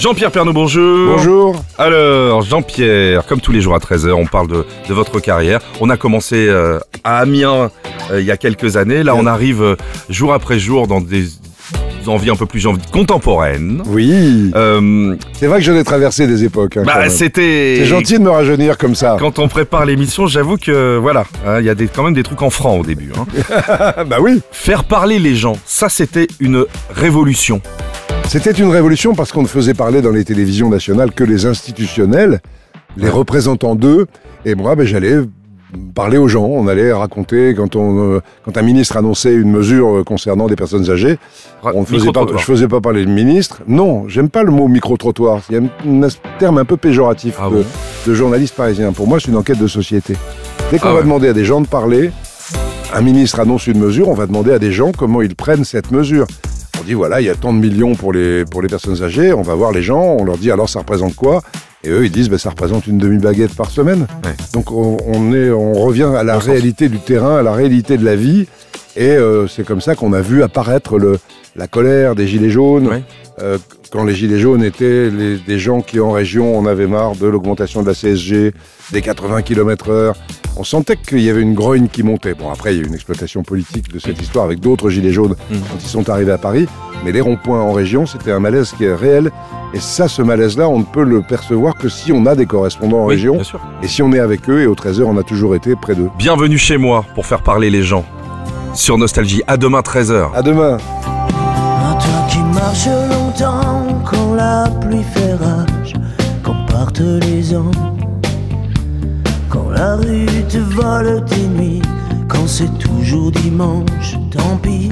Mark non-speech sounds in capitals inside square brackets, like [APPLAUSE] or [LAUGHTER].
Jean-Pierre Pernaud, bonjour. Bonjour. Alors, Jean-Pierre, comme tous les jours à 13h, on parle de, de votre carrière. On a commencé euh, à Amiens euh, il y a quelques années. Là, on arrive euh, jour après jour dans des envies un peu plus contemporaines. Oui. C'est vrai que j'en ai traversé des époques. hein, quand bah, même. c'était. C'est gentil de me rajeunir comme ça. Quand on prépare l'émission, j'avoue que voilà, hein, il y a des, quand même des trucs en franc au début. hein. Ah, [LAUGHS] bah oui. Faire parler les gens, ça c'était une révolution. C'était une révolution parce qu'on ne faisait parler dans les télévisions nationales que les institutionnels, les représentants d'eux. Et moi, ben, j'allais parler aux gens. On allait raconter quand, on, euh, quand un ministre annonçait une mesure euh, concernant des personnes âgées. On ne faisait pas, je faisais pas parler le ministre. Non, j'aime pas le mot micro-trottoir. Il y a un, un terme un peu péjoratif Ah de, bon de journaliste parisien. Pour moi, c'est une enquête de société. Dès qu'on Ah va ouais. demander à des gens de parler, un ministre annonce une mesure, on va demander à des gens comment ils prennent cette mesure. On dit voilà, il y a tant de millions pour les, pour les personnes âgées, on va voir les gens, on leur dit alors ça représente quoi? Et eux ils disent ben, ça représente une demi-baguette par semaine. Ouais. Donc on, on est, on revient à la réalité du terrain, à la réalité de la vie. Et euh, c'est comme ça qu'on a vu apparaître le, la colère des gilets jaunes. Ouais. Euh, quand les gilets jaunes étaient les- des gens qui en région en avaient marre de l'augmentation de la CSG, des 80 km/h. On sentait qu'il y avait une grogne qui montait. Bon, après, il y a eu une exploitation politique de cette histoire avec d'autres gilets jaunes Mhm. quand ils sont arrivés à Paris. Mais les ronds-points en région, c'était un malaise qui est réel. Et ça, ce malaise-là, on ne peut le percevoir que si on a des correspondants en Oui, région bien sûr. et si on est avec eux. Et au 13h, on a toujours été près d'eux. Bienvenue chez moi pour faire parler les gens. Sur Nostalgie, à demain 13h. À demain. À toi qui marches longtemps quand la pluie fait rage, quand partent les ans, quand la rue te vole tes nuits, quand c'est toujours dimanche, tant pis.